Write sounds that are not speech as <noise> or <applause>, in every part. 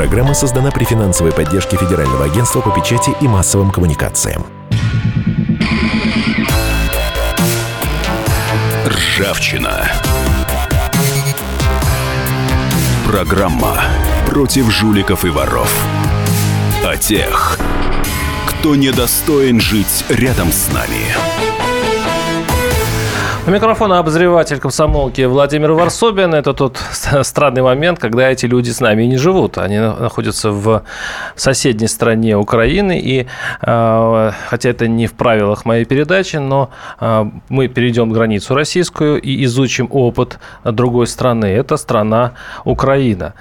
Программа создана при финансовой поддержке Федерального агентства по печати и массовым коммуникациям. Ржавчина. Программа против жуликов и воров. О тех, кто недостоин жить рядом с нами. У микрофона обозреватель комсомолки Владимир Варсобин. Это тот <laughs> странный момент, когда эти люди с нами не живут. Они находятся в соседней стране Украины. И э, хотя это не в правилах моей передачи, но э, мы перейдем границу российскую и изучим опыт другой страны. Это страна Украина.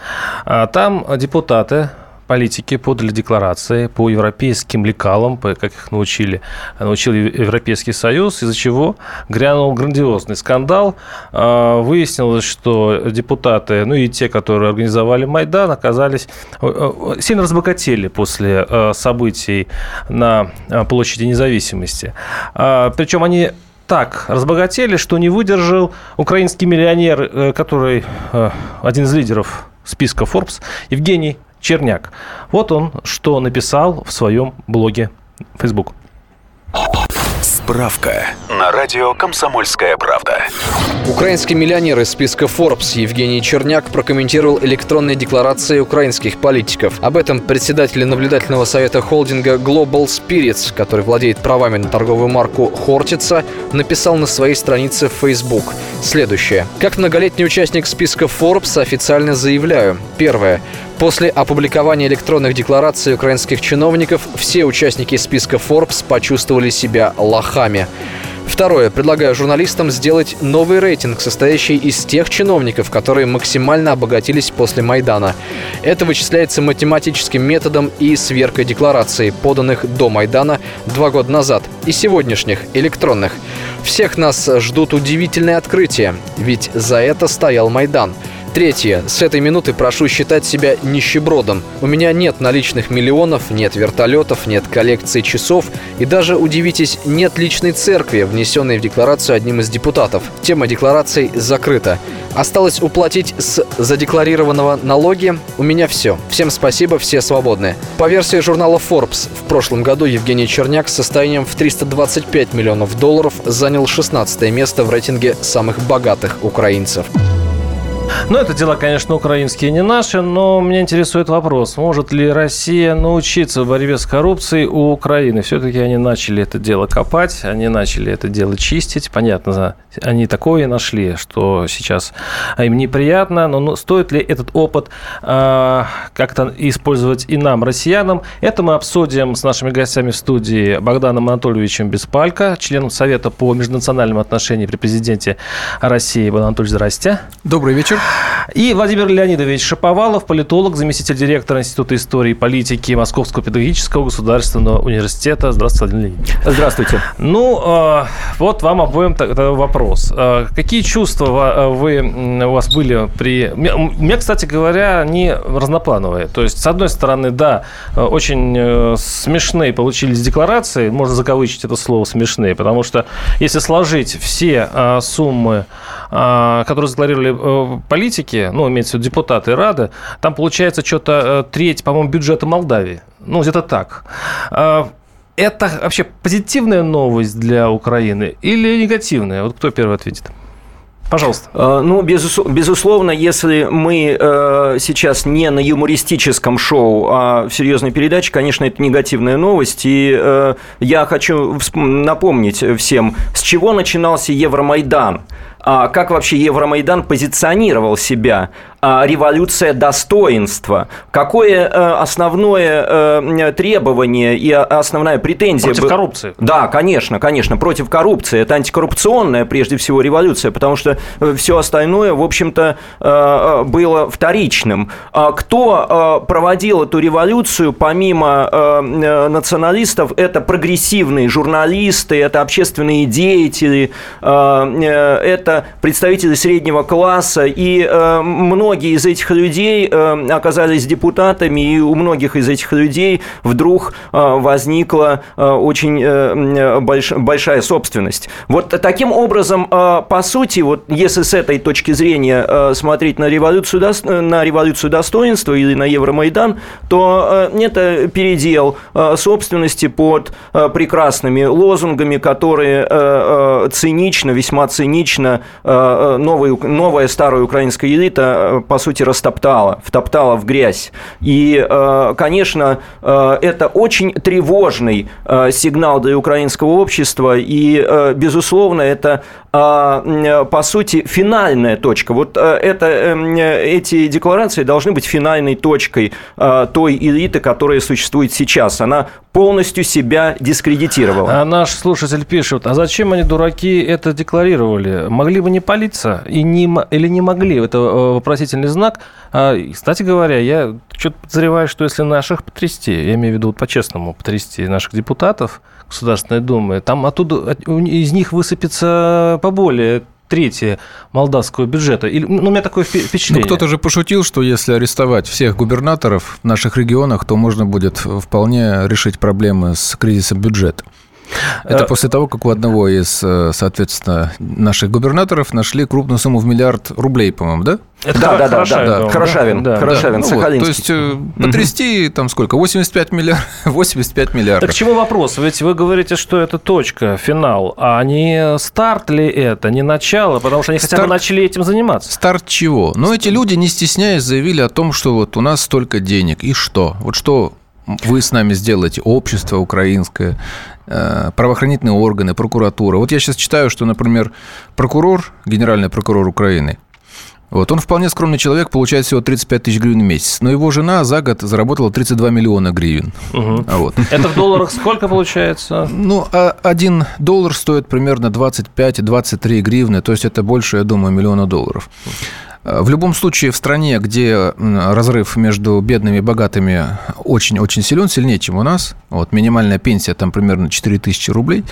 А там депутаты политики подали декларации по европейским лекалам, по, как их научили, научил Европейский Союз, из-за чего грянул грандиозный скандал. А, выяснилось, что депутаты, ну и те, которые организовали Майдан, оказались э, э, сильно разбогатели после э, событий на площади независимости. А, Причем они так разбогатели, что не выдержал украинский миллионер, который один из лидеров списка Forbes, Евгений Черняк. Вот он что написал в своем блоге Facebook. Справка на радио «Комсомольская правда». Украинский миллионер из списка Forbes Евгений Черняк прокомментировал электронные декларации украинских политиков. Об этом председатель наблюдательного совета холдинга Global Spirits, который владеет правами на торговую марку Хортица, написал на своей странице в Facebook следующее. Как многолетний участник списка Forbes официально заявляю. Первое. После опубликования электронных деклараций украинских чиновников все участники списка Forbes почувствовали себя лохами. Второе. Предлагаю журналистам сделать новый рейтинг, состоящий из тех чиновников, которые максимально обогатились после Майдана. Это вычисляется математическим методом и сверкой деклараций, поданных до Майдана два года назад, и сегодняшних, электронных. Всех нас ждут удивительные открытия, ведь за это стоял Майдан – Третье. С этой минуты прошу считать себя нищебродом. У меня нет наличных миллионов, нет вертолетов, нет коллекции часов и даже, удивитесь, нет личной церкви, внесенной в декларацию одним из депутатов. Тема деклараций закрыта. Осталось уплатить с задекларированного налоги. У меня все. Всем спасибо, все свободны. По версии журнала Forbes, в прошлом году Евгений Черняк с состоянием в 325 миллионов долларов занял 16 место в рейтинге самых богатых украинцев. Ну, это дела, конечно, украинские, не наши, но меня интересует вопрос, может ли Россия научиться в борьбе с коррупцией у Украины? Все-таки они начали это дело копать, они начали это дело чистить. Понятно, они такое нашли, что сейчас им неприятно, но стоит ли этот опыт э, как-то использовать и нам, россиянам? Это мы обсудим с нашими гостями в студии Богданом Анатольевичем Беспалько, членом Совета по межнациональным отношениям при президенте России. Богдан Анатольевич, здрасте. Добрый вечер. И Владимир Леонидович Шаповалов, политолог, заместитель директора Института истории и политики Московского педагогического государственного университета. Здравствуйте, Владимир Леонидович. Здравствуйте. Ну, а, вот вам обоим вопрос. А, какие чувства а, вы, у вас были при... У меня, кстати говоря, они разноплановые. То есть, с одной стороны, да, очень э, смешные получились декларации, можно закавычить это слово смешные, потому что если сложить все суммы, которые задекларировали э, политики, ну, имеется в виду депутаты Рады, там получается что-то э, треть, по-моему, бюджета Молдавии. Ну, где-то так. А, это вообще позитивная новость для Украины или негативная? Вот кто первый ответит? Пожалуйста. А, ну, безусловно, если мы э, сейчас не на юмористическом шоу, а в серьезной передаче, конечно, это негативная новость. И я хочу напомнить всем, с чего начинался Евромайдан – а как вообще Евромайдан позиционировал себя революция достоинства. Какое э, основное э, требование и основная претензия? Против коррупции. Да, конечно, конечно, против коррупции. Это антикоррупционная, прежде всего, революция, потому что э, все остальное, в общем-то, было вторичным. А кто проводил эту революцию, помимо националистов, это прогрессивные журналисты, это общественные деятели, это представители среднего класса и многие многие из этих людей оказались депутатами, и у многих из этих людей вдруг возникла очень большая собственность. Вот таким образом, по сути, вот если с этой точки зрения смотреть на революцию, на революцию достоинства или на Евромайдан, то это передел собственности под прекрасными лозунгами, которые цинично, весьма цинично новая, новая старая украинская элита, по сути, растоптала, втоптала в грязь. И, конечно, это очень тревожный сигнал для украинского общества, и, безусловно, это, по сути, финальная точка. Вот это, эти декларации должны быть финальной точкой той элиты, которая существует сейчас. Она полностью себя дискредитировала. А наш слушатель пишет, а зачем они, дураки, это декларировали? Могли бы не палиться и не, или не могли? Это э, вопросительный знак. А, кстати говоря, я что-то подозреваю, что если наших потрясти, я имею в виду по-честному потрясти наших депутатов Государственной Думы, там оттуда из них высыпется поболее трети молдавского бюджета. Или, ну, у меня такое впечатление. Ну, кто-то же пошутил, что если арестовать всех губернаторов в наших регионах, то можно будет вполне решить проблемы с кризисом бюджета. Это э, после того, как у одного из, э, соответственно, наших губернаторов нашли крупную сумму в миллиард рублей, по-моему, да? Это да, да, да, да, да. Хорошавин, да, Хорошавин, да. Ну, вот, то есть э, потрясти угу. там сколько? 85 миллиардов. 85 миллиардов. Так чего вопрос? Ведь вы говорите, что это точка, финал, а не старт ли это, не начало, потому что они старт, хотя бы начали этим заниматься. Старт чего? Ну, эти люди, не стесняясь, заявили о том, что вот у нас столько денег, и что? Вот что вы с нами сделаете, общество украинское, правоохранительные органы, прокуратура. Вот я сейчас читаю, что, например, прокурор, генеральный прокурор Украины, вот, он вполне скромный человек, получает всего 35 тысяч гривен в месяц. Но его жена за год заработала 32 миллиона гривен. Угу. Вот. Это в долларах сколько получается? Ну, а один доллар стоит примерно 25-23 гривны, то есть это больше, я думаю, миллиона долларов. В любом случае, в стране, где разрыв между бедными и богатыми очень-очень силен, сильнее, чем у нас, вот минимальная пенсия там примерно 4 тысячи рублей,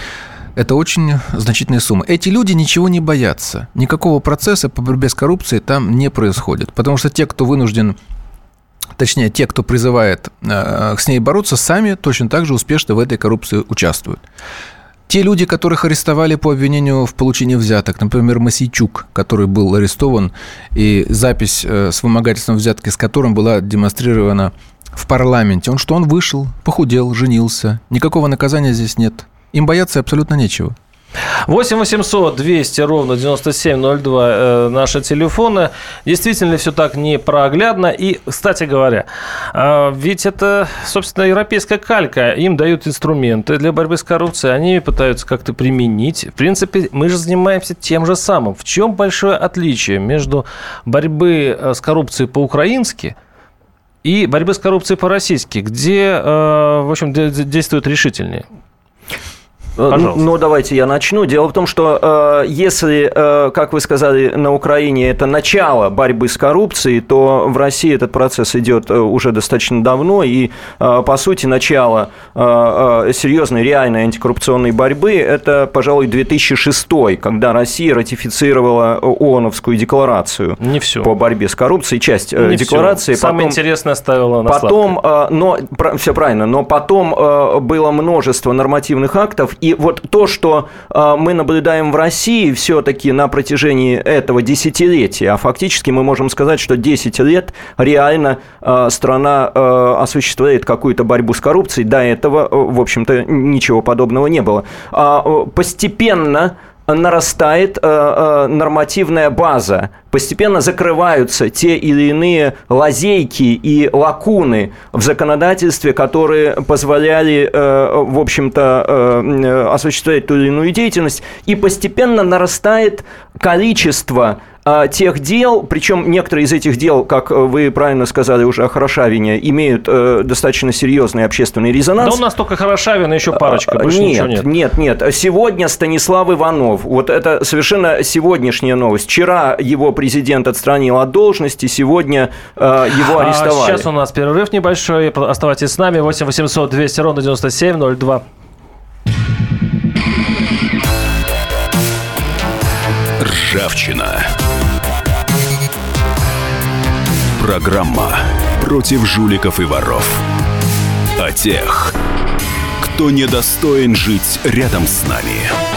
это очень значительная сумма. Эти люди ничего не боятся. Никакого процесса по борьбе с коррупцией там не происходит. Потому что те, кто вынужден точнее, те, кто призывает э, с ней бороться, сами точно так же успешно в этой коррупции участвуют. Те люди, которых арестовали по обвинению в получении взяток, например, Масейчук, который был арестован, и запись э, с вымогательством взятки, с которым была демонстрирована в парламенте, он что, он вышел, похудел, женился, никакого наказания здесь нет. Им бояться абсолютно нечего. 8 800 200 ровно 9702 э, наши телефоны. Действительно, все так непроглядно. И, кстати говоря, э, ведь это, собственно, европейская калька. Им дают инструменты для борьбы с коррупцией. Они пытаются как-то применить. В принципе, мы же занимаемся тем же самым. В чем большое отличие между борьбой э, с коррупцией по-украински и борьбы с коррупцией по-российски, где, э, в общем, действуют решительнее? Э, Пожалуйста. Ну, давайте я начну. Дело в том, что э, если, э, как вы сказали, на Украине это начало борьбы с коррупцией, то в России этот процесс идет э, уже достаточно давно, и, э, по сути, начало э, э серьезной, реальной антикоррупционной борьбы – это, пожалуй, 2006 когда Россия ратифицировала ООНовскую декларацию Не все. по борьбе с коррупцией, часть э, Не декларации. Все. Самое потом, интересное оставила на Потом, э, но, все правильно, но потом э, было множество нормативных актов, и вот то, что э, мы наблюдаем в России все-таки на протяжении этого десятилетия, а фактически мы можем сказать, что 10 лет реально э, страна э, осуществляет какую-то борьбу с коррупцией, до этого, в общем-то, ничего подобного не было. А, постепенно нарастает нормативная база. Постепенно закрываются те или иные лазейки и лакуны в законодательстве, которые позволяли, э, в общем-то, э, осуществлять ту или иную деятельность, и постепенно нарастает количество э, тех дел, причем некоторые из этих дел, как вы правильно сказали уже о Хорошавине, имеют достаточно серьезный общественный резонанс. Да у нас только Хорошавин и еще парочка, больше нет, ничего нет. Нет, нет, Сегодня Станислав Иванов, вот это совершенно сегодняшняя новость. Вчера его президент отстранил от должности, сегодня э, его а арестовали. А сейчас у нас перерыв небольшой. Оставайтесь с нами. 8 800 200 ровно 9702. Ржавчина. Программа против жуликов и воров. О тех, кто недостоин жить рядом с нами.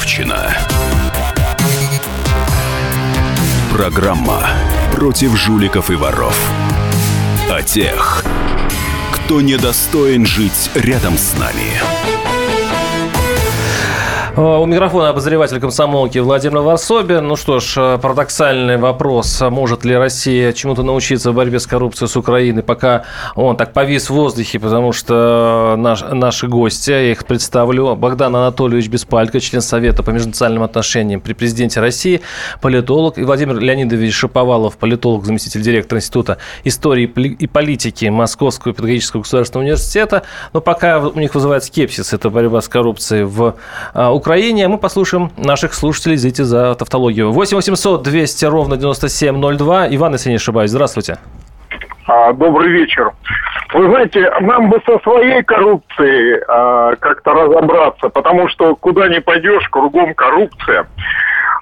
Ржавчина. Программа против жуликов и воров. О тех, кто недостоин жить рядом с нами. У микрофона обозреватель комсомолки Владимир Варсобин. Ну что ж, э, парадоксальный вопрос. Может ли Россия чему-то научиться в борьбе с коррупцией с Украиной, пока он так повис в воздухе, потому что наш, наши гости, я их представлю, Богдан Анатольевич Беспалько, член Совета по межнациональным отношениям при президенте России, политолог, и Владимир Леонидович Шаповалов, политолог, заместитель директора Института истории и политики Московского педагогического государственного университета. Но пока у них вызывает скепсис эта борьба с коррупцией в Украине, Украине. Мы послушаем наших слушателей, извините за тавтологию. 8 800 200 ровно 9702. Иван, если не ошибаюсь, здравствуйте. А, добрый вечер. Вы знаете, нам бы со своей коррупцией а, как-то разобраться, потому что куда ни пойдешь, кругом коррупция.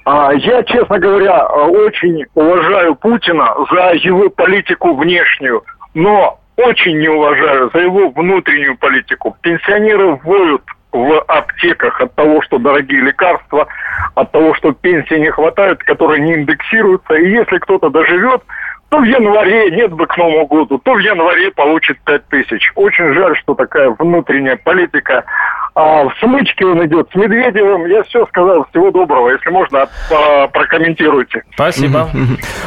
А, я, честно говоря, очень уважаю Путина за его политику внешнюю, но очень не уважаю за его внутреннюю политику. Пенсионеры воют в аптеках от того, что дорогие лекарства, от того, что пенсии не хватает, которые не индексируются. И если кто-то доживет, то в январе, нет бы к Новому году, то в январе получит 5 тысяч. Очень жаль, что такая внутренняя политика а в смычке он идет с Медведевым. Я все сказал. Всего доброго. Если можно, а, прокомментируйте. Спасибо. <laughs>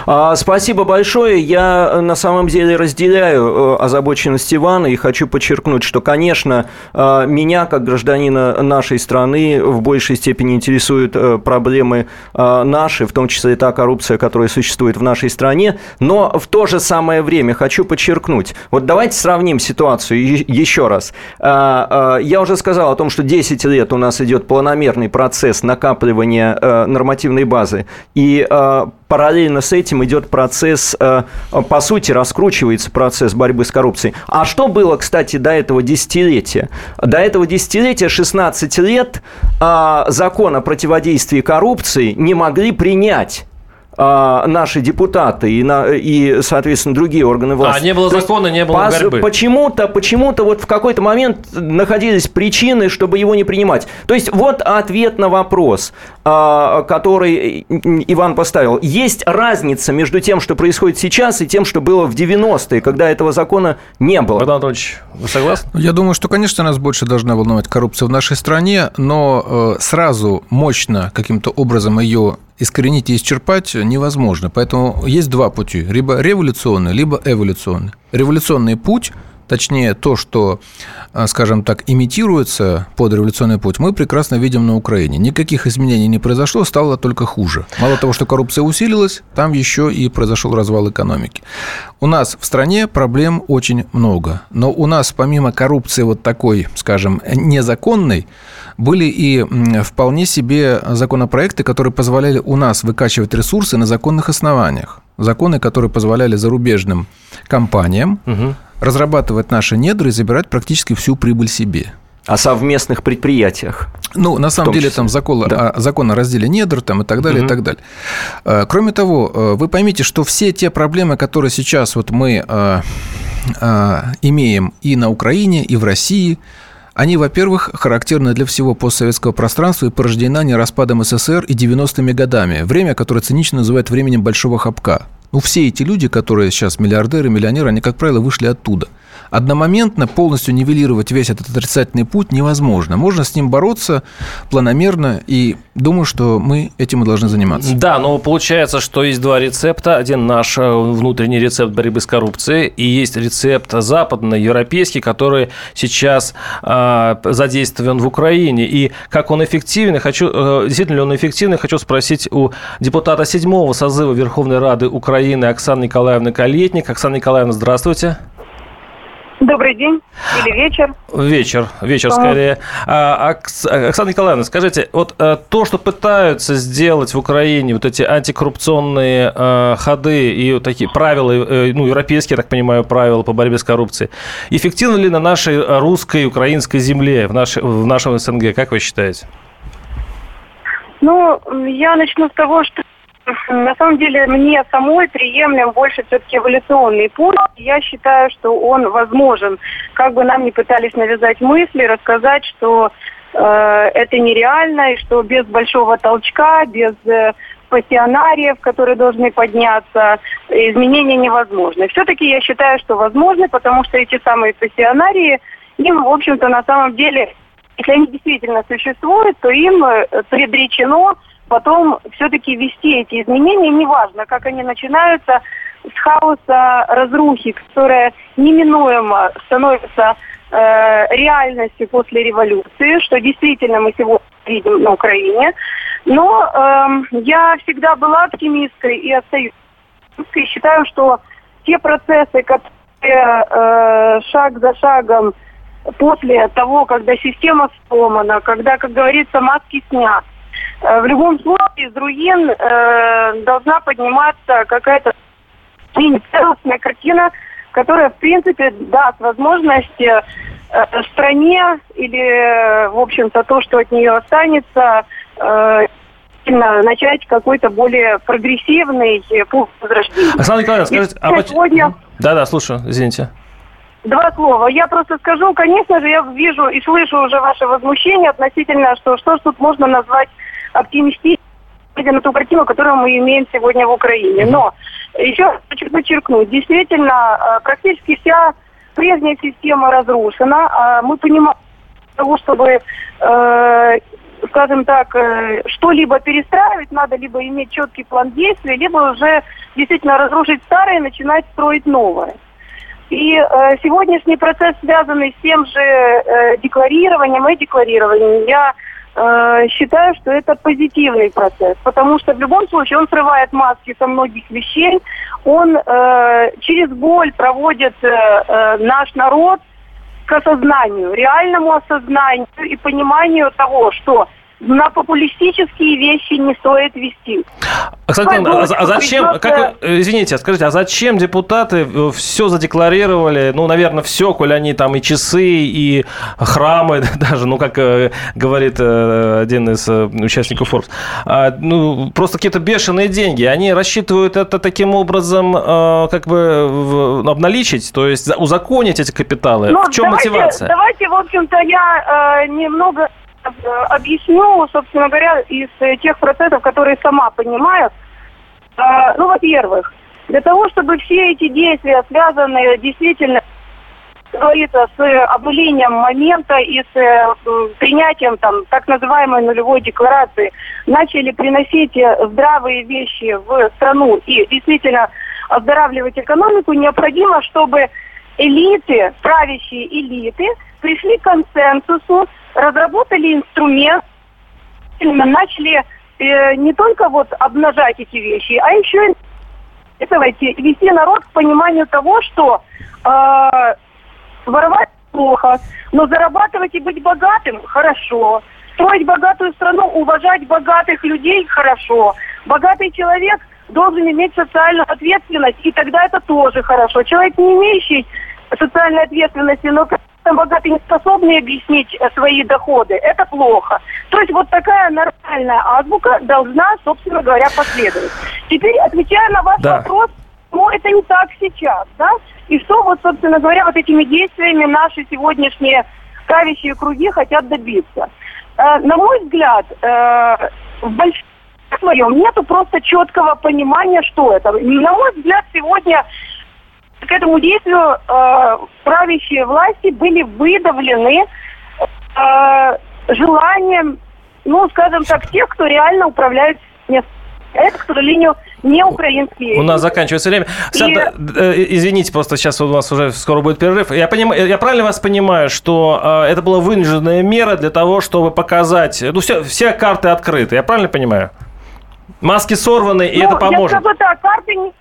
А, спасибо большое. Я на самом деле разделяю э, озабоченность Ивана и хочу подчеркнуть, что, конечно, э, меня, как гражданина нашей страны, в большей степени интересуют э, проблемы наши, в том числе и та коррупция, которая существует в нашей стране. Но в то же самое время хочу подчеркнуть. Вот давайте сравним ситуацию еще раз. Я уже сказал о том, что 10 лет у нас идет планомерный процесс накапливания э, нормативной базы, и э, параллельно с этим идет процесс, э, по сути, раскручивается процесс борьбы с коррупцией. А что было, кстати, до этого десятилетия? До этого десятилетия 16 лет э, закон о противодействии коррупции не могли принять а, наши депутаты и, на, и, соответственно, другие органы власти. А, не было То закона, не было по, борьбы. Почему-то, почему-то вот в какой-то момент находились причины, чтобы его не принимать. То есть вот ответ на вопрос, а, который Иван поставил. Есть разница между тем, что происходит сейчас, и тем, что было в 90-е, когда этого закона не было. Богдан Анатольевич, вы согласны? Я думаю, что, конечно, нас больше должна волновать коррупция в нашей стране, но э, сразу мощно каким-то образом ее искоренить и исчерпать невозможно. Поэтому есть два пути. Либо революционный, либо эволюционный. Революционный путь – точнее то, что, а, скажем так, имитируется под революционный путь, мы прекрасно видим на Украине. Никаких изменений не произошло, стало только хуже. Мало того, что коррупция усилилась, там еще и произошел развал экономики. У нас в стране проблем очень много, но у нас помимо коррупции вот такой, скажем, незаконной, были и вполне себе законопроекты, которые позволяли у нас выкачивать ресурсы на законных основаниях. Законы, которые позволяли зарубежным компаниям угу. Разрабатывать наши недры и забирать практически всю прибыль себе. О совместных предприятиях. Ну, на самом деле, там закон, да. закон о разделе недр там, и так далее, угу. и так далее. Э, кроме того, э, вы поймите, что все те проблемы, которые сейчас вот мы э, имеем и на Украине, и в России, они, во-первых, характерны для всего постсоветского пространства и порождены не распадом СССР и 90-ми годами. Время, которое цинично называют временем большого хапка. Ну, все эти люди, которые сейчас миллиардеры, миллионеры, они, как правило, вышли оттуда. Одномоментно полностью нивелировать весь этот отрицательный путь невозможно. Можно с ним бороться планомерно, и думаю, что мы этим и должны заниматься. Да, но получается, что есть два рецепта. Один наш э, внутренний рецепт борьбы с коррупцией, и есть рецепт западный, европейский, который сейчас э, задействован в Украине. И как он эффективен, хочу, э, действительно ли он эффективный, хочу спросить у депутата седьмого созыва Верховной Рады Украины Оксаны Николаевны Калетник. Оксана Николаевна, здравствуйте. Добрый день или вечер. Вечер, вечер скорее. А, Оксана Николаевна, скажите, вот э, то, что пытаются сделать в Украине, вот эти антикоррупционные э, ходы и вот такие правила, э, ну, европейские, я так понимаю, правила по борьбе с коррупцией, эффективны ли на нашей русской, украинской земле, в, наш, в нашем СНГ, как вы считаете? Ну, я начну с того, что на самом деле мне самой приемлем больше все-таки эволюционный путь. Я считаю, что он возможен. Как бы нам ни пытались навязать мысли, рассказать, что э, это нереально, и что без большого толчка, без э, пассионариев, которые должны подняться, изменения невозможны. Все-таки я считаю, что возможны, потому что эти самые пассионарии, им, в общем-то, на самом деле, если они действительно существуют, то им э, предречено потом все-таки вести эти изменения, неважно, как они начинаются, с хаоса разрухи, которая неминуемо становится э, реальностью после революции, что действительно мы сегодня видим на Украине. Но э, я всегда была оптимисткой и остаюсь оптимисткой. Считаю, что те процессы, которые э, шаг за шагом после того, когда система сломана, когда, как говорится, маски снят, Э, в любом случае из руин э, должна подниматься какая-то целостная картина, которая, в принципе, даст возможность э, стране или, в общем-то, то, что от нее останется, э, начать какой-то более прогрессивный путь возрождения. Оксана Николаевна, скажите, а сегодня... Да-да, слушаю, извините. Два слова. Я просто скажу, конечно же, я вижу и слышу уже ваше возмущение относительно, что что ж тут можно назвать оптимистично глядя на ту картину, которую мы имеем сегодня в Украине. Но еще хочу подчеркнуть, действительно, э, практически вся прежняя система разрушена. А мы понимаем, того, чтобы, э, скажем так, э, что-либо перестраивать, надо либо иметь четкий план действий, либо уже действительно разрушить старое и начинать строить новое. И э, сегодняшний процесс, связанный с тем же э, декларированием и декларированием, я Э, считаю, что это позитивный процесс, потому что в любом случае он срывает маски со многих вещей, он э, через боль проводит э, э, наш народ к осознанию, реальному осознанию и пониманию того, что на популистические вещи не стоит вести. Оксана а, а зачем, как, извините, скажите, а зачем депутаты э, все задекларировали, ну, наверное, все, коль они там и часы, и храмы <laughs> даже, ну, как э, говорит э, один из участников Forbes, а, ну, просто какие-то бешеные деньги, они рассчитывают это таким образом как бы обналичить, то есть узаконить эти капиталы. Ну, в чем давайте, мотивация? Давайте, в общем-то, я немного Э, объясню, собственно говоря, из э, тех процессов, которые сама понимаю. Э, ну, во-первых, для того, чтобы все эти действия, связанные действительно говорится, с обнулением момента и с принятием там так называемой нулевой декларации, начали приносить здравые вещи в страну и действительно оздоравливать экономику, необходимо, чтобы элиты, правящие элиты, пришли к консенсусу разработали инструмент, начали э, не только вот обнажать эти вещи, а еще давайте вести народ к пониманию того, что э, воровать плохо, но зарабатывать и быть богатым хорошо. Строить богатую страну, уважать богатых людей хорошо. Богатый человек должен иметь социальную ответственность, и тогда это тоже хорошо. Человек, не имеющий социальной ответственности, но богатые не способны объяснить э, свои доходы, это плохо. То есть вот такая нормальная азбука должна, собственно говоря, последовать. Теперь, отвечая на ваш да. вопрос, ну, это не так сейчас, да? И что вот, собственно говоря, вот этими действиями наши сегодняшние правящие круги хотят добиться? Э, на мой взгляд, э, в большом своем нету просто четкого понимания, что это. На мой взгляд, сегодня к этому действию э, правящие власти были выдавлены э, желанием, ну, скажем так, тех, кто реально управляет местом. Это, к сожалению, не украинские. У нас заканчивается время. Санда, э, извините, просто сейчас у нас уже скоро будет перерыв. Я, понимаю, я правильно вас понимаю, что э, это была вынужденная мера для того, чтобы показать... Ну, все, все карты открыты, я правильно понимаю? Маски сорваны, и ну, это поможет. Я скажу так, карты не,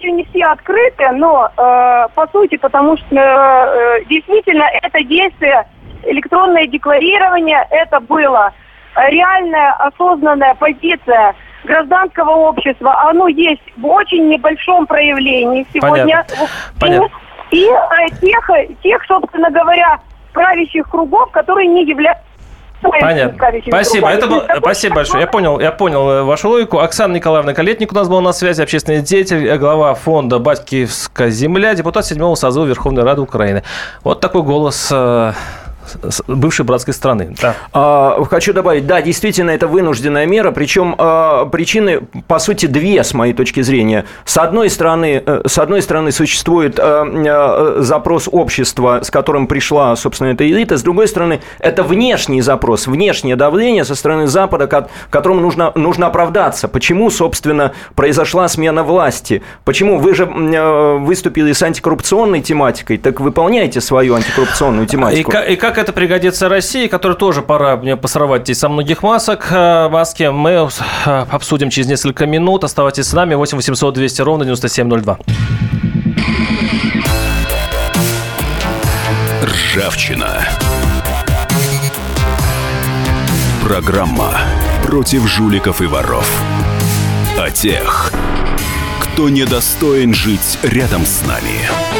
карты не все открыты, но э, по сути, потому что э, действительно это действие, электронное декларирование, это было реальная осознанная позиция гражданского общества, оно есть в очень небольшом проявлении сегодня. Понятно. И, и э, тех, тех, собственно говоря, правящих кругов, которые не являются Понятно. Спасибо. Это был... Спасибо большое. Я понял, я понял э, вашу логику. Оксана Николаевна Колетник у нас была на связи, общественный деятель, э, глава фонда «Батькивская земля», депутат седьмого созыва Верховной Рады Украины. Вот такой голос бывшей братской страны. Да. А, хочу добавить, да, действительно, это вынужденная мера, причем а, причины, по сути, две, с моей точки зрения. С одной стороны, э, с одной стороны существует а, запрос общества, с которым пришла, собственно, эта элита, с другой стороны, это внешний запрос, внешнее давление со стороны Запада, которому нужно, нужно оправдаться. Почему, собственно, произошла смена власти? Почему вы же выступили с антикоррупционной тематикой, так выполняйте свою антикоррупционную тематику. И, и как это пригодится России, которой тоже пора мне посрывать здесь со многих масок э, маски, мы э, обсудим через несколько минут. Оставайтесь с нами. 8 800 200 ровно 9702. Ржавчина. Программа против жуликов и воров. О тех, кто недостоин жить рядом с нами.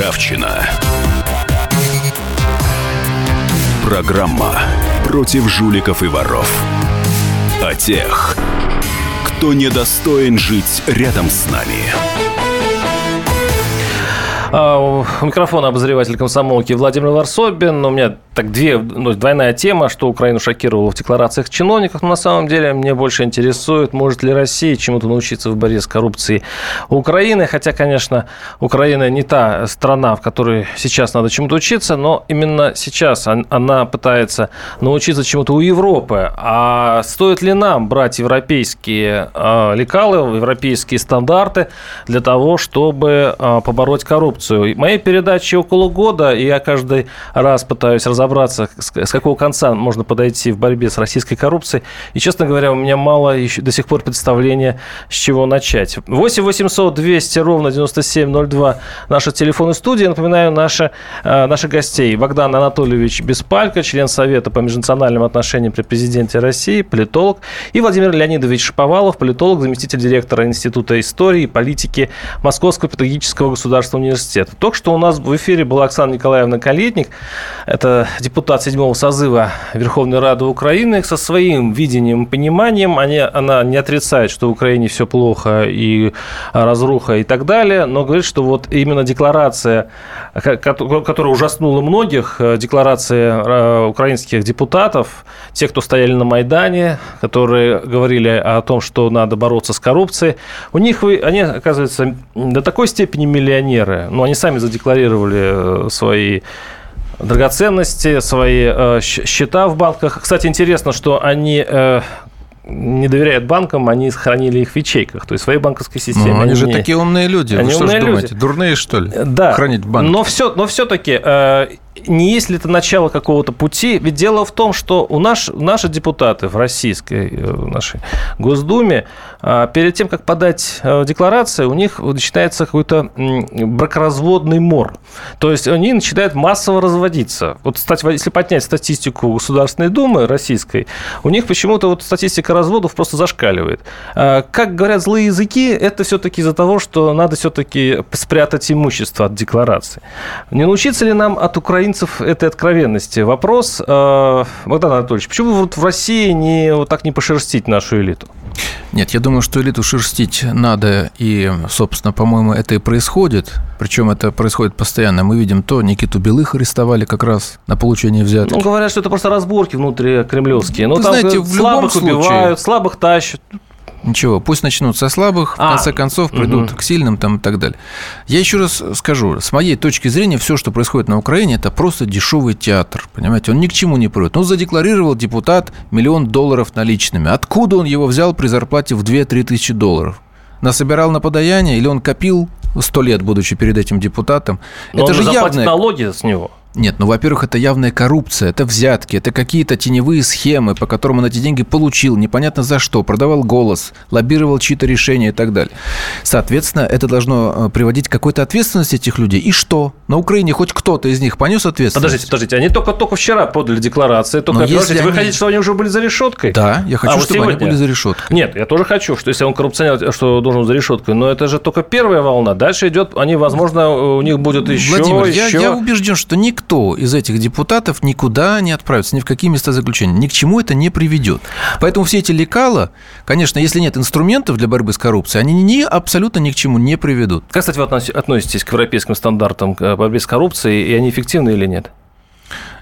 Ржавчина. Программа против жуликов и воров. О тех, кто недостоин жить рядом с нами. А, у микрофона обозреватель комсомолки Владимир Варсобин. У меня так две, ну, двойная тема, что Украину шокировало в декларациях чиновников. Но на самом деле мне больше интересует, может ли Россия чему-то научиться в борьбе с коррупцией Украины. Хотя, конечно, Украина не та страна, в которой сейчас надо чему-то учиться, но именно сейчас она пытается научиться чему-то у Европы. А стоит ли нам брать европейские а, лекалы, европейские стандарты для того, чтобы а, побороть коррупцию? Моей передаче около года, и я каждый раз пытаюсь разобраться, с какого конца можно подойти в борьбе с российской коррупцией. И, честно говоря, у меня мало еще до сих пор представления, с чего начать. 8 800 200 ровно 9702 наша телефонная студия. Напоминаю, наши, э, наши гостей. Богдан Анатольевич Беспалько, член Совета по межнациональным отношениям при президенте России, политолог. И Владимир Леонидович Шаповалов, политолог, заместитель директора Института истории и политики Московского педагогического государственного университета. Только что у нас в эфире была Оксана Николаевна Калитник, это депутат седьмого созыва Верховной Рады Украины, со своим видением пониманием. Они, она не отрицает, что в Украине все плохо и разруха и так далее, но говорит, что вот именно декларация, которая ужаснула многих, э, декларация э, украинских депутатов, тех, кто стояли на Майдане, которые говорили о том, что надо бороться с коррупцией, у них, они, оказывается, до такой степени миллионеры, ну, они сами задекларировали э, свои драгоценности, свои э, счета в банках. Кстати, интересно, что они э, не доверяют банкам, они хранили их в ячейках, то есть в своей банковской системе. Ну, они, они же не... такие умные люди. Они Вы что люди. думаете, дурные, что ли? Да. Хранить банки. Но, все, но все-таки э, не есть ли это начало какого-то пути? Ведь дело в том, что у наш, наши депутаты в российской э, нашей Госдуме а, перед тем, как подать э, декларацию, у них начинается какой-то бракоразводный мор. То есть они начинают массово разводиться. Вот, кстати, если поднять статистику Государственной Думы российской, у них почему-то вот статистика разводов просто зашкаливает. А, как говорят злые языки, это все-таки из-за того, что надо все-таки спрятать имущество от декларации. Не научиться ли нам от украинцев этой откровенности? Вопрос, э, Богдан Анатольевич, почему вот в России не, вот так не пошерстить нашу элиту? Нет, я думаю, что элиту шерстить надо, и, собственно, по-моему, это и происходит. Причем это происходит постоянно. Мы видим то, Никиту Белых арестовали как раз на получение взяток. Ну, говорят, что это просто разборки внутри кремлевские. Ну, там знаете, слабых убивают, слабых тащат. Ничего, пусть начнут со слабых, а, в конце концов придут угу. к сильным там и так далее. Я еще раз скажу, с моей точки зрения, все, что происходит на Украине, это просто дешевый театр, понимаете, он ни к чему не приводит. Ну, задекларировал депутат миллион долларов наличными. Откуда он его взял при зарплате в 2-3 тысячи долларов? Насобирал на подаяние или он копил сто лет, будучи перед этим депутатом? Но это он же явно налоги с него. Нет, ну, во-первых, это явная коррупция, это взятки, это какие-то теневые схемы, по которым он эти деньги получил, непонятно за что, продавал голос, лоббировал чьи-то решения и так далее. Соответственно, это должно э, приводить к какой-то ответственности этих людей. И что? На Украине хоть кто-то из них понес ответственность? Подождите, подождите, они только-только вчера подали декларации, только, если вы они... хотите, чтобы они уже были за решеткой? Да, я хочу, а, чтобы сегодня? они были за решеткой. Нет, я тоже хочу, что если он коррупционер, что должен за решеткой, но это же только первая волна, дальше идет, они, возможно, у них будет еще, Владимир, еще... Я, я убежден, что никто никто из этих депутатов никуда не отправится, ни в какие места заключения. Ни к чему это не приведет. Поэтому все эти лекала, конечно, если нет инструментов для борьбы с коррупцией, они ни, абсолютно ни к чему не приведут. Как, кстати, вы относитесь к европейским стандартам борьбы с коррупцией, и они эффективны или нет?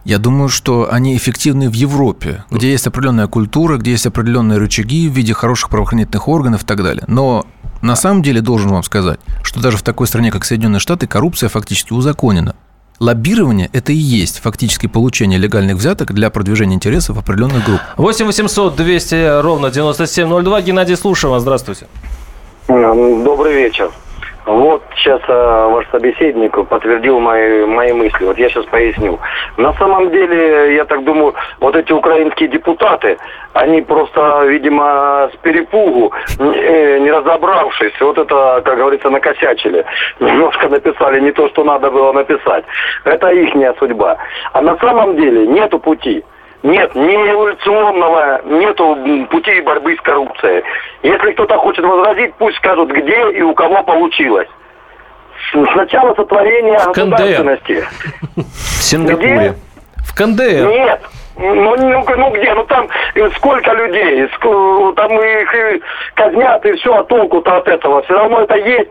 Я думаю, что они эффективны в Европе, где есть определенная культура, где есть определенные рычаги в виде хороших правоохранительных органов и так далее. Но на самом деле должен вам сказать, что даже в такой стране, как Соединенные Штаты, коррупция фактически узаконена. Лоббирование – это и есть фактически получение легальных взяток для продвижения интересов определенных групп. 8 800 200 ровно 9702. Геннадий, слушаю вас. Здравствуйте. Добрый вечер. Вот сейчас а, ваш собеседник подтвердил мои, мои мысли. Вот я сейчас поясню. На самом деле, я так думаю, вот эти украинские депутаты, они просто, видимо, с перепугу, не, не разобравшись, вот это, как говорится, накосячили. Немножко написали не то, что надо было написать. Это ихняя судьба. А на самом деле нету пути. Нет, ни эволюционного, нету путей борьбы с коррупцией. Если кто-то хочет возразить, пусть скажут, где и у кого получилось. Сначала сотворение в государственности. В Сингапуре. Где? В КНДР. Нет. Ну, ну, ну где? Ну там сколько людей, там их казнят и все, а толку-то от этого? Все равно это есть.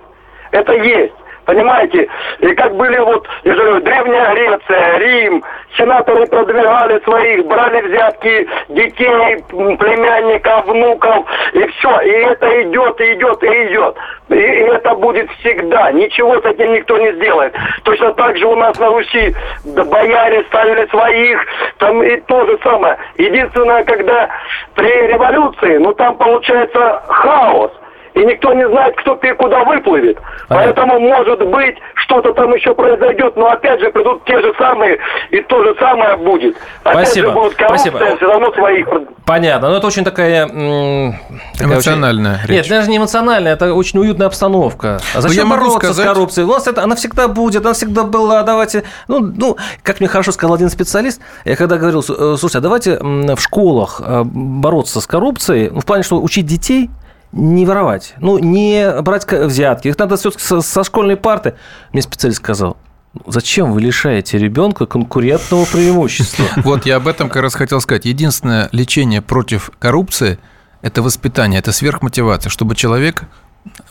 Это есть. Понимаете? И как были вот, я говорю, Древняя Греция, Рим, сенаторы продвигали своих, брали взятки детей, племянников, внуков, и все. И это идет, и идет, и идет. И это будет всегда. Ничего с этим никто не сделает. Точно так же у нас на Руси бояре ставили своих, там и то же самое. Единственное, когда при революции, ну там получается хаос и никто не знает, кто куда выплывет. Понятно. Поэтому, может быть, что-то там еще произойдет, но опять же придут те же самые, и то же самое будет. Опять Спасибо. же будут коррупция, Спасибо. все равно своих... Понятно, но это очень такая... такая эмоциональная очень... речь. Нет, даже не эмоциональная, это очень уютная обстановка. А зачем я бороться сказать... с коррупцией? У нас это, она всегда будет, она всегда была, давайте... Ну, ну, как мне хорошо сказал один специалист, я когда говорил, э, слушайте, а давайте в школах э, бороться с коррупцией, ну, в плане, что учить детей – не воровать, ну, не брать взятки. Их надо все-таки со, со школьной парты. Мне специалист сказал, Зачем вы лишаете ребенка конкурентного преимущества? <laughs> Вот я об этом как раз хотел сказать. Единственное лечение против коррупции – это воспитание, это сверхмотивация, чтобы человек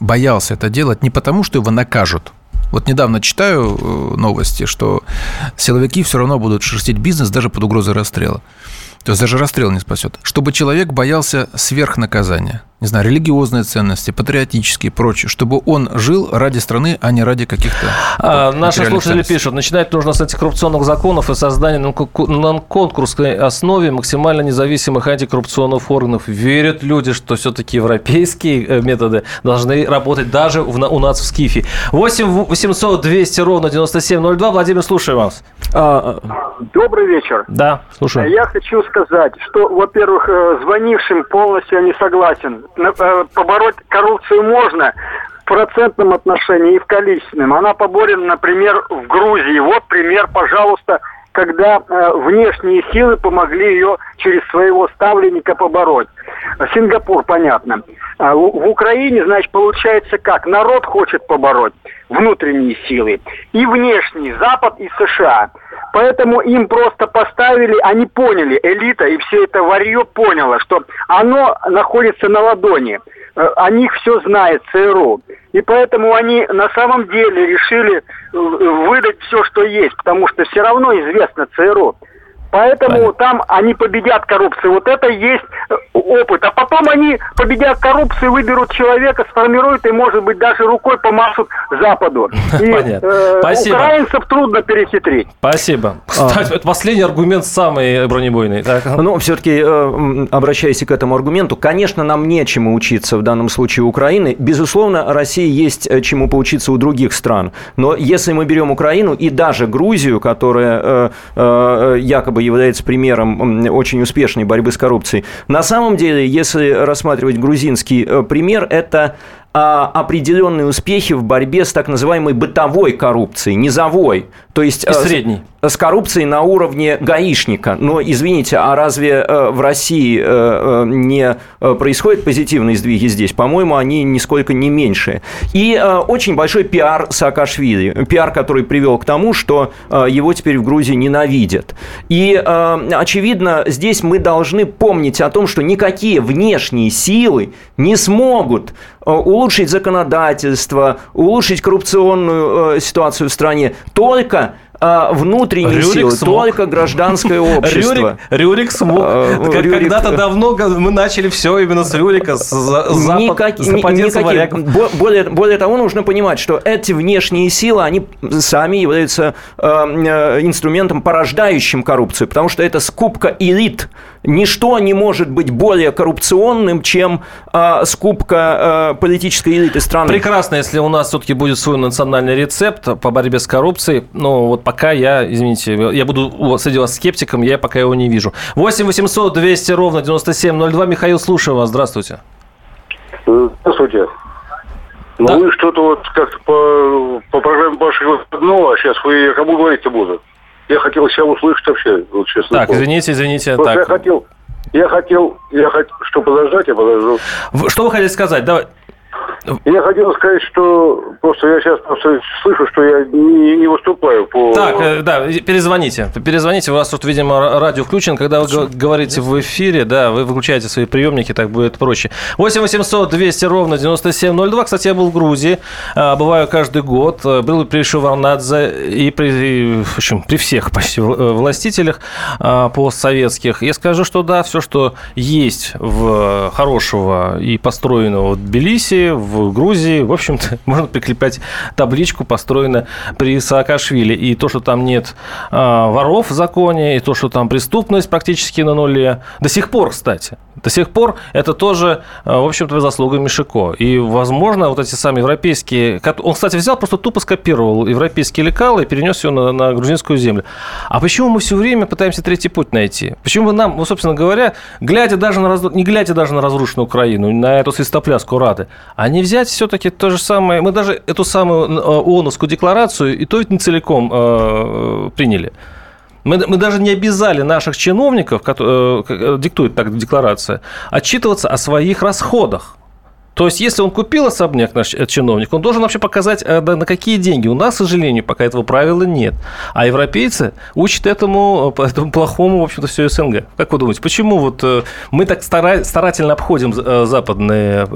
боялся это делать не потому, что его накажут. Вот недавно читаю э, новости, что силовики все равно будут шерстить бизнес даже под угрозой расстрела. То есть даже расстрел не спасет. Чтобы человек боялся сверхнаказания – не знаю, религиозные ценности, патриотические и прочее, чтобы он жил ради страны, а не ради каких-то а, Наши слушатели ценностей. пишут, начинать нужно с антикоррупционных законов и создания на конкурсной основе максимально независимых антикоррупционных органов. Верят люди, что все-таки европейские э, методы должны работать даже у нас в Скифе. 8 800 200 ровно 9702. Владимир, слушаю вас. А, Добрый вечер. Да, слушаю. Я хочу сказать, что, во-первых, э, звонившим полностью я не согласен. Э, побороть коррупцию можно в процентном отношении и в количественном. Она поборена, например, в Грузии. Вот пример, пожалуйста, когда э, внешние силы помогли ее через своего ставленника побороть. Сингапур, понятно. А в, Украине, значит, получается как? Народ хочет побороть внутренние силы и внешние, Запад и США. Поэтому им просто поставили, они поняли, элита и все это варье поняло, что оно находится на ладони. Э, о них все знает ЦРУ. И поэтому они на самом деле решили э, выдать все, что есть, потому что все равно известно ЦРУ. Поэтому Понятно. там они победят коррупцию. Вот это и есть э, опыт. А потом они победят коррупцию, выберут человека, сформируют и, может быть, даже рукой помашут Западу. <laughs> И, Понятно. Э, Спасибо. Украинцев трудно перехитрить. Спасибо. Кстати, а. последний аргумент самый бронебойный. Так. Ну, все-таки, э, обращаясь к этому аргументу, конечно, нам нечему учиться в данном случае Украины. Безусловно, России есть э, чему поучиться у других стран. Но если мы берем Украину и даже Грузию, которая э, э, якобы является примером очень успешной борьбы с коррупцией. На самом деле, если рассматривать грузинский э, пример, это а, определенные успехи в борьбе с так называемой бытовой коррупцией, низовой. То есть и средней. С, с коррупцией на уровне гаишника. Но, извините, а разве э, в России э, не происходят позитивные сдвиги здесь? По-моему, они нисколько не меньшие. И очень большой пиар Саакашвили. Пиар, который привел к тому, что его теперь в Грузии ненавидят. И, очевидно, здесь мы должны помнить о том, что никакие внешние силы не смогут улучшить улучшить законодательство, улучшить коррупционную э, ситуацию в стране. Только а, внутренние Рюрик силы, смог. только гражданское <laughs> общество. Рюрик, Рюрик смог. А, как, Рюрик... Когда-то давно мы начали все именно с Рюрика, с, запад, Никак, с никаких, более, более того, нужно понимать, что эти внешние силы, они сами являются э, э, инструментом, порождающим коррупцию, потому что это скупка элит. Ничто не может быть более коррупционным, чем э, скупка э, политической элиты страны. Прекрасно, если у нас все-таки будет свой национальный рецепт по борьбе с коррупцией. Но вот пока я, извините, я буду среди вас скептиком, я пока его не вижу. 8 800 200 ровно 9702. Михаил, слушаю вас. Здравствуйте. Здравствуйте. Ну, да. вы что-то вот как-то по, по программе вашего выходного, а сейчас вы кому говорить-то буду? Я хотел себя услышать вообще, вот честно. Так, извините, извините. Просто так. я хотел, я хотел, я хотел, что подождать, я подожду. Что вы хотели сказать? Давай. Я хотел сказать, что просто я сейчас просто слышу, что я не, не выступаю по... Так, э, да, перезвоните. Перезвоните, у вас тут, видимо, радио включен. Когда вы Что? говорите в эфире, да, вы выключаете свои приемники, так будет проще. 8 800 200 ровно 9702. Кстати, я был в Грузии, а, бываю каждый год. Был при Шеварнадзе и при, в общем, при всех почти властителях а, постсоветских. Я скажу, что да, все, что есть в хорошего и построенного в Тбилиси, в Грузии, в общем-то, <laughs> можно прикреплять табличку, построенную при Саакашвили. И то, что там нет а, воров в законе, и то, что там преступность практически на нуле. До сих пор, кстати. До сих пор это тоже, а, в общем-то, заслуга Мишико. И, возможно, вот эти самые европейские... Он, кстати, взял, просто тупо скопировал европейские лекалы и перенес ее на, на грузинскую землю. А почему мы все время пытаемся третий путь найти? Почему нам, ну, собственно говоря, глядя даже на, не глядя даже на разрушенную Украину, на эту свистопляску Рады, а не взять все-таки то же самое... Мы даже эту самую э, ООНовскую декларацию и то ведь не целиком э, приняли. Мы, мы даже не обязали наших чиновников, которые, э, диктует так декларация, отчитываться о своих расходах. То есть, если он купил особняк, наш э, чиновник, он должен вообще показать, э, на какие деньги. У нас, к сожалению, пока этого правила нет. А европейцы учат этому, э, этому плохому, в общем-то, все СНГ. Как вы думаете, почему вот мы так старательно обходим западные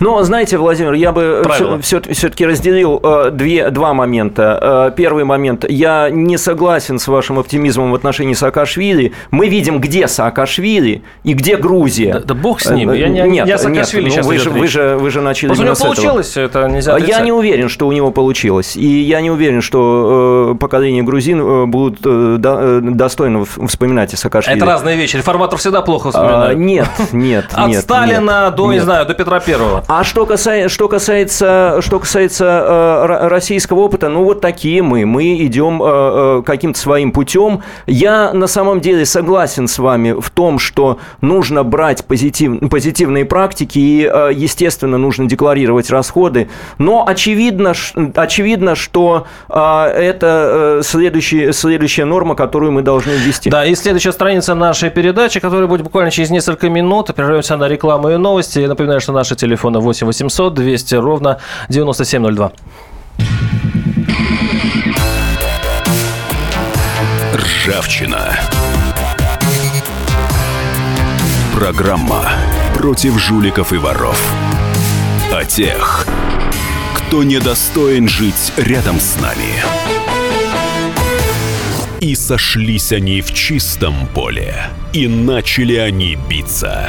Но, знаете, Владимир, я бы все, все-таки разделил э, две, два момента. Э, первый момент. Я не согласен с вашим оптимизмом в отношении Саакашвили. Мы видим, где Саакашвили и где Грузия. Да, да бог с ним. Я не, нет, не о Саакашвили нет, сейчас ну, вы, же, вы, же, вы же начали Просто у него получилось, это нельзя отрицать. Я не уверен, что у него получилось. И я не уверен, что э, поколение грузин э, будут э, до, достойно вспоминать о Саакашвили. Это разные вещи. Реформатор всегда плохо вспоминает. А, нет, нет, От нет. Сталина нет, до, нет. не знаю, до Петра Первого. А что касается, что касается, что касается э, российского опыта, ну вот такие мы. Мы идем э, каким-то своим путем. Я на самом деле согласен с вами в том, что нужно брать позитив, позитивные практики и, э, естественно, нужно декларировать расходы. Но очевидно, очевидно что э, это следующая, следующая норма, которую мы должны ввести. Да, и следующая страница нашей передачи, которая будет буквально через несколько минут. Прервемся на рекламу и новости. Я напоминаю, что наши телефоны 8 800 200 ровно 9702. Ржавчина. Программа против жуликов и воров. О тех, кто недостоин жить рядом с нами. И сошлись они в чистом поле, и начали они биться.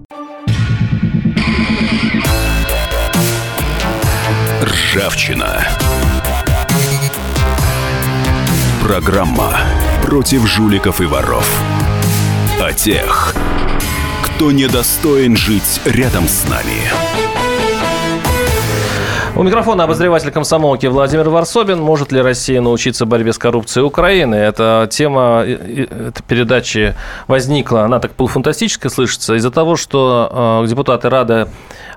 Ржавчина. Программа против жуликов и воров. О тех, кто недостоин жить рядом с нами. У микрофона обозреватель комсомолки Владимир Варсобин. Может ли Россия научиться борьбе с коррупцией Украины? Эта тема этой передачи возникла, она так полуфантастически слышится, из-за того, что депутаты Рады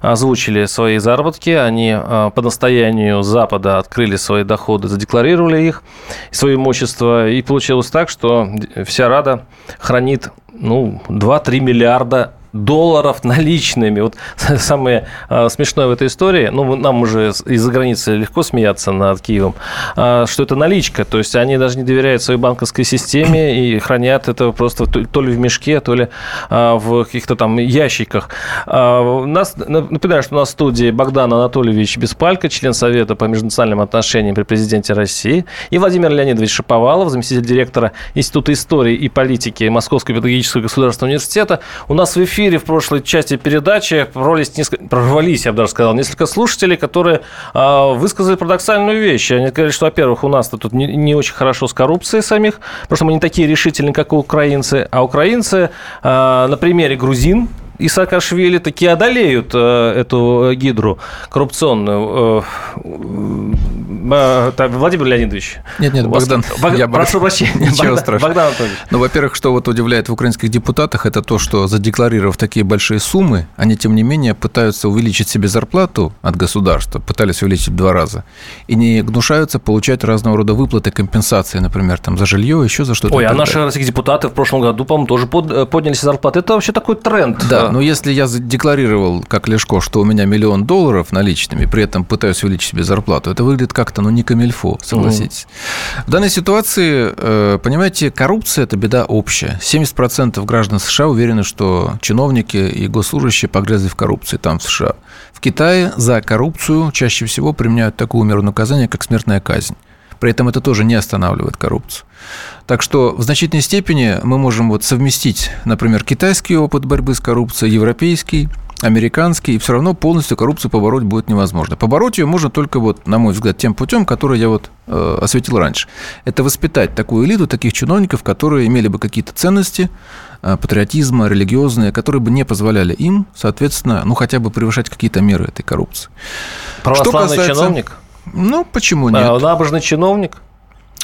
озвучили свои заработки, они по настоянию Запада открыли свои доходы, задекларировали их, свое имущество, и получилось так, что вся Рада хранит ну, 2-3 миллиарда долларов наличными. Вот <laughs> самое а, смешное в этой истории, ну, нам уже из-за границы легко смеяться над Киевом, а, что это наличка. То есть они даже не доверяют своей банковской системе и хранят это просто то ли в мешке, то ли а, в каких-то там ящиках. Нас, напоминаю, что у нас в студии Богдан Анатольевич Беспалько, член Совета по межнациональным отношениям при президенте России, и Владимир Леонидович Шаповалов, заместитель директора Института истории и политики Московского педагогического государственного университета. У нас в эфире эфире в прошлой части передачи прорвались, несколько, прорвались я бы даже сказал, несколько слушателей, которые э, высказали парадоксальную вещь. Они говорили, что, во-первых, у нас тут не, не очень хорошо с коррупцией самих, потому что мы не такие решительные, как украинцы, а украинцы э, на примере грузин, и Саакашвили таки одолеют э, эту гидру коррупционную. Э, э, Владимир Леонидович. Нет, нет, Богдан. Бог... Я прошу прощения. <laughs> Ничего Богдан, страшного. Богдан Анатольевич. Ну, во-первых, что вот удивляет в украинских депутатах, это то, что задекларировав такие большие суммы, они, тем не менее, пытаются увеличить себе зарплату от государства, пытались увеличить в два раза, и не гнушаются получать разного рода выплаты, компенсации, например, там, за жилье, еще за что-то. Ой, а наши российские депутаты в прошлом году, по-моему, тоже под, подняли зарплаты. Это вообще такой тренд. Да, но если я декларировал, как Лешко, что у меня миллион долларов наличными, при этом пытаюсь увеличить себе зарплату, это выглядит как-то, ну, не камильфо, согласитесь. Угу. В данной ситуации, э, понимаете, коррупция – это беда общая. 70% граждан США уверены, что чиновники и госслужащие погрязли в коррупции там, в США. В Китае за коррупцию чаще всего применяют такую меру наказания, как смертная казнь. При этом это тоже не останавливает коррупцию. Так что в значительной степени мы можем вот совместить, например, китайский опыт борьбы с коррупцией, европейский, американский, и все равно полностью коррупцию побороть будет невозможно. Побороть ее можно только, вот, на мой взгляд, тем путем, который я вот э, осветил раньше. Это воспитать такую элиту, таких чиновников, которые имели бы какие-то ценности, э, патриотизма, религиозные, которые бы не позволяли им, соответственно, ну, хотя бы превышать какие-то меры этой коррупции. Православный Что касается... чиновник? Ну, почему нет? А, набожный чиновник?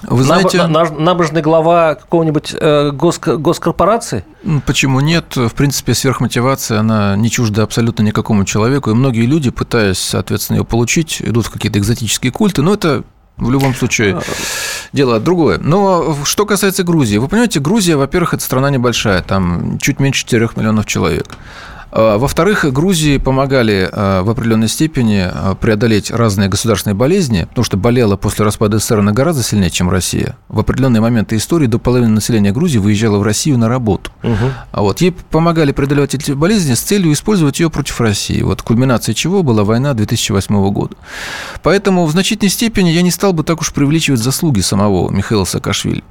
Вы знаете... Набожный глава какого-нибудь э, госкорпорации? Почему нет? В принципе, сверхмотивация, она не чужда абсолютно никакому человеку. И многие люди, пытаясь, соответственно, ее получить, идут в какие-то экзотические культы. Но это в любом случае а. дело другое. Но что касается Грузии. Вы понимаете, Грузия, во-первых, это страна небольшая. Там чуть меньше 4 миллионов человек. А, во-вторых, Грузии помогали а, в определенной степени а, преодолеть разные государственные болезни, потому что болела после распада СССР она гораздо сильнее, чем Россия. В определенные моменты истории до половины населения Грузии выезжало в Россию на работу. Угу. А вот ей помогали преодолевать эти болезни с целью использовать ее против России. Вот кульминацией чего была война 2008 года. Поэтому в значительной степени я не стал бы так уж привлечивать заслуги самого Михаила Саакашвили.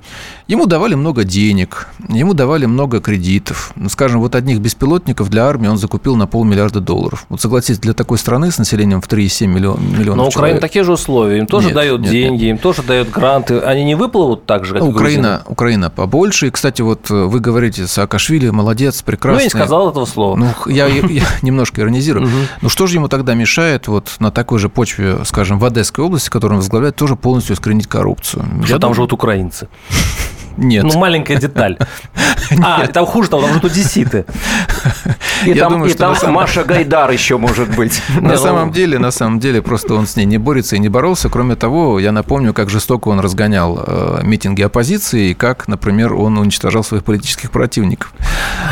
Ему давали много денег, ему давали много кредитов. Ну, скажем, вот одних беспилотников для армии он закупил на полмиллиарда долларов. Вот согласитесь, для такой страны с населением в 3,7 миллион, миллионов Но Украина такие же условия. Им тоже нет, дают нет, деньги, нет. им тоже дают гранты. Они не выплывут так же, как ну, Украина, Украина побольше. И, кстати, вот э, вы говорите, Саакашвили молодец, прекрасный. Ну, я не сказал этого слова. Ну, я, я <laughs> немножко иронизирую. Ну, что же ему тогда мешает вот на такой же почве, скажем, в Одесской области, которую он возглавляет, тоже полностью искоренить коррупцию? Что там живут украинцы? <laughs> Нет. Ну, маленькая деталь. <laughs> А, там хуже там же одесситы. И Я там, думаю, и что там самом... Маша Гайдар еще может быть. <laughs> На самом деле, на самом деле, просто он с ней не борется и не боролся. Кроме того, я напомню, как жестоко он разгонял э, митинги оппозиции и как, например, он уничтожал своих политических противников.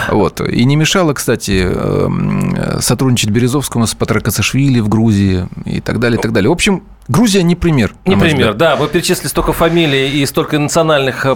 Вот. И не мешало, кстати, э, сотрудничать Березовскому с Патракасашвили в Грузии и так далее, и так далее. В общем, Грузия не пример. Не пример, да. Вы перечислили столько фамилий и столько национальных, э,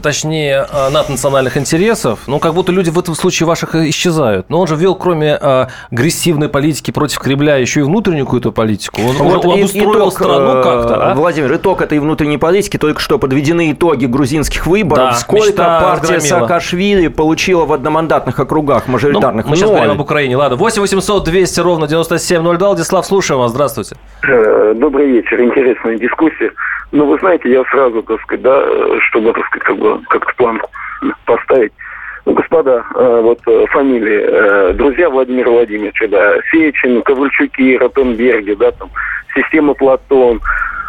точнее, наднациональных интересов. Ну, как будто люди в этом случае ваших исчезают. Но он же вел, кроме агрессивной политики против Кремля, еще и внутреннюю какую-то политику. Он вот уже обустроил итог, страну как-то. А? Владимир, итог этой внутренней политики. Только что подведены итоги грузинских выборов. Да, Сколько партия разгромила. Саакашвили получила в одномандатных округах мажоритарных? Ну, мы сейчас говорим об Украине. Ладно, 8 800 200 ровно 9702. Владислав, слушаем вас. Здравствуйте. Э, добрый вечер. Интересная дискуссия. Ну, вы знаете, я сразу, так сказать, да, чтобы, так сказать, как бы как-то план поставить. Ну, господа, э, вот э, фамилии, друзья Владимира Владимировича, да, Сечин, Ковальчуки, Ротенберги, да, там, система Платон,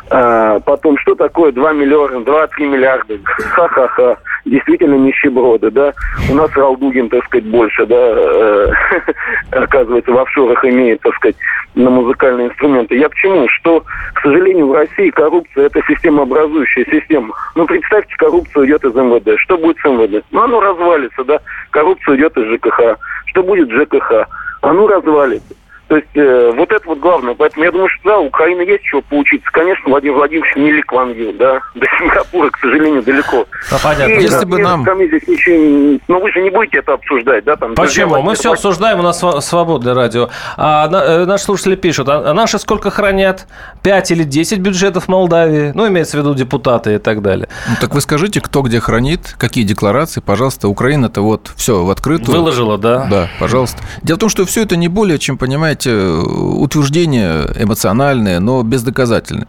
а, потом, что такое 2 миллиарда, 2-3 миллиарда? Ха-ха-ха. Действительно нищеброды, да. У нас Ралдугин, так сказать, больше, да, э, <laughs> оказывается, в офшорах имеет, так сказать, на музыкальные инструменты. Я к чему? Что, к сожалению, в России коррупция – это системообразующая система. Ну, представьте, коррупция идет из МВД. Что будет с МВД? Ну, оно развалится, да. Коррупция идет из ЖКХ. Что будет с ЖКХ? Оно развалится. То есть э, вот это вот главное. Поэтому я думаю, что да, Украина есть чего поучиться. Конечно, Владимир Владимирович не Ликван да. <laughs> До Сингапура, к сожалению, далеко. А, понятно. И, Если бы нам... Здесь ничего... Но вы же не будете это обсуждать, да? Там, Почему? Мы все обсуждаем, у нас свободное радио. А э, наши слушатели пишут, а, а наши сколько хранят? 5 или 10 бюджетов Молдавии? Ну, имеется в виду депутаты и так далее. Ну, так вы скажите, кто где хранит, какие декларации, пожалуйста. Украина-то вот все в открытую. Выложила, да? Да, пожалуйста. Дело в том, что все это не более чем, понимаете, знаете, утверждение эмоциональное, но бездоказательное.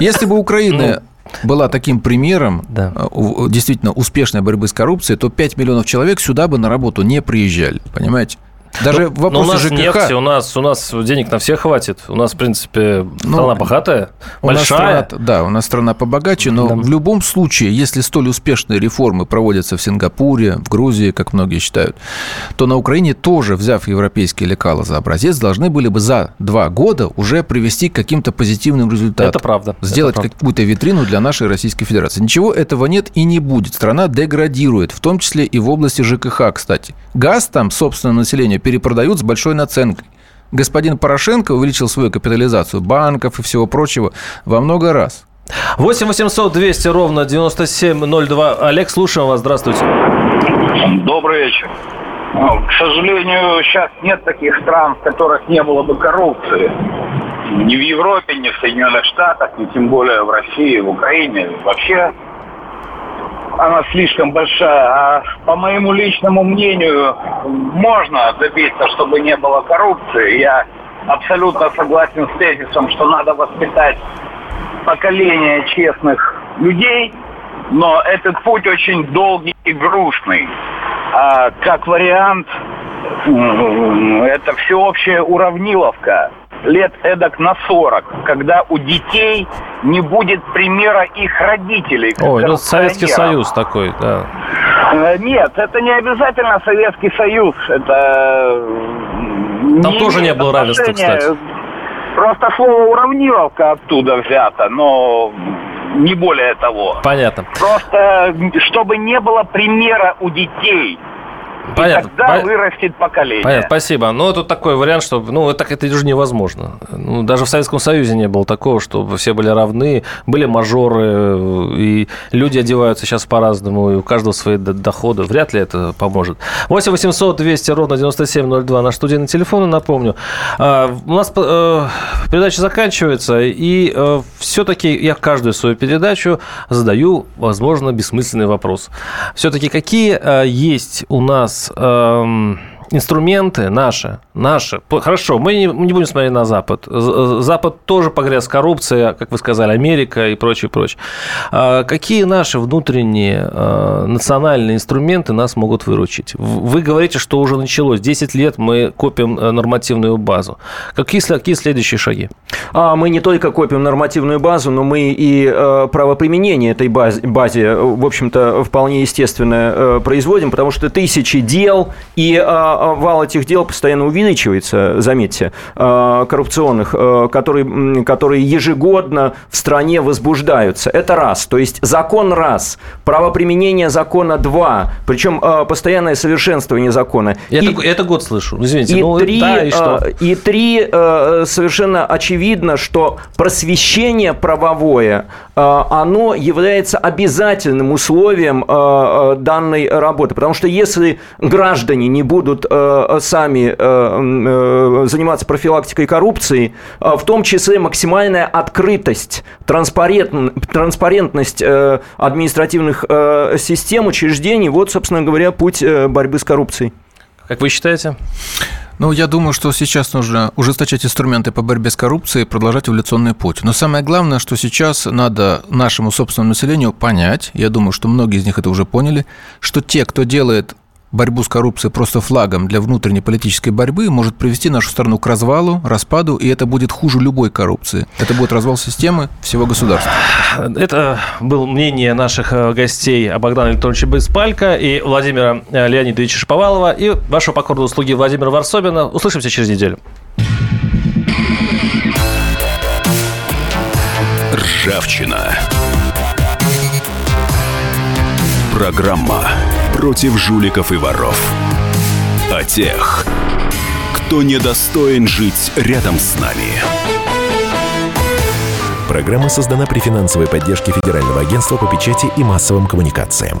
Если бы Украина ну, была таким примером да. Э, действительно успешной борьбы с коррупцией, то 5 миллионов человек сюда бы на работу не приезжали, понимаете? Даже но, вопрос у нас ЖКХ... нефть, у нас, у нас денег на всех хватит. У нас, в принципе, ну, страна ну, богатая, у большая. Нас страна, да, у нас страна побогаче, но да. в любом случае, если столь успешные реформы проводятся в Сингапуре, в Грузии, как многие считают, то на Украине тоже, взяв европейские лекала за образец, должны были бы за два года уже привести к каким-то позитивным результатам. Это правда. Сделать какую-то витрину для нашей Российской Федерации. Ничего этого нет и не будет. Страна деградирует, в том числе и в области ЖКХ, кстати. Газ там, собственно, население перепродают с большой наценкой. Господин Порошенко увеличил свою капитализацию банков и всего прочего во много раз. 8 800 200 ровно 9702. Олег, слушаем вас. Здравствуйте. Добрый вечер. Ну, к сожалению, сейчас нет таких стран, в которых не было бы коррупции. Ни в Европе, ни в Соединенных Штатах, ни тем более в России, в Украине. Вообще она слишком большая. А по моему личному мнению, можно добиться, чтобы не было коррупции. Я абсолютно согласен с тезисом, что надо воспитать поколение честных людей, но этот путь очень долгий и грустный. А как вариант, это всеобщая уравниловка лет эдак на 40, когда у детей не будет примера их родителей. Ой, ну Советский Союз такой, да. Э, нет, это не обязательно Советский Союз. Это Там тоже не было равенства, кстати. Просто слово уравниловка оттуда взято, но не более того. Понятно. Просто чтобы не было примера у детей. Понятно. И тогда вырастет поколение. Понятно, спасибо. Но тут такой вариант, что ну, так это уже невозможно. Ну, даже в Советском Союзе не было такого, чтобы все были равны, были мажоры, и люди одеваются сейчас по-разному, и у каждого свои доходы. Вряд ли это поможет. 8 800 200 ровно 9702 наш студийный телефон, напомню. А, у нас э, передача заканчивается, и э, все-таки я каждую свою передачу задаю, возможно, бессмысленный вопрос. Все-таки какие э, есть у нас эм, инструменты наши, наши. Хорошо, мы не, не будем смотреть на Запад. Запад тоже погряз в коррупции, как вы сказали, Америка и прочее, прочее. А какие наши внутренние э, национальные инструменты нас могут выручить? Вы говорите, что уже началось. 10 лет мы копим э, нормативную базу. Какие, какие следующие шаги? А мы не только копим нормативную базу, но мы и э, правоприменение этой базе, базе, в общем-то, вполне естественно э, производим, потому что тысячи дел и э, вал этих дел постоянно увеличивается, заметьте, э, коррупционных, э, которые, которые ежегодно в стране возбуждаются. Это раз. То есть закон раз, правоприменение закона два, причем э, постоянное совершенствование закона. Это, и, это год слышу, извините. И ну, три, да, и, что? и три совершенно очевидно, что просвещение правовое, оно является обязательным условием данной работы. Потому что если граждане не будут сами заниматься профилактикой коррупции, в том числе максимальная открытость, транспарентность административных систем, учреждений. Вот, собственно говоря, путь борьбы с коррупцией. Как вы считаете? Ну, я думаю, что сейчас нужно ужесточать инструменты по борьбе с коррупцией и продолжать эволюционный путь. Но самое главное, что сейчас надо нашему собственному населению понять, я думаю, что многие из них это уже поняли, что те, кто делает борьбу с коррупцией просто флагом для внутренней политической борьбы может привести нашу страну к развалу, распаду, и это будет хуже любой коррупции. Это будет развал системы всего государства. Это было мнение наших э, гостей Богдана Электроновича Беспалько и Владимира э, Леонидовича Шаповалова и вашего покорного слуги Владимира Варсобина. Услышимся через неделю. Ржавчина. Программа против жуликов и воров. О тех, кто недостоин жить рядом с нами. Программа создана при финансовой поддержке Федерального агентства по печати и массовым коммуникациям.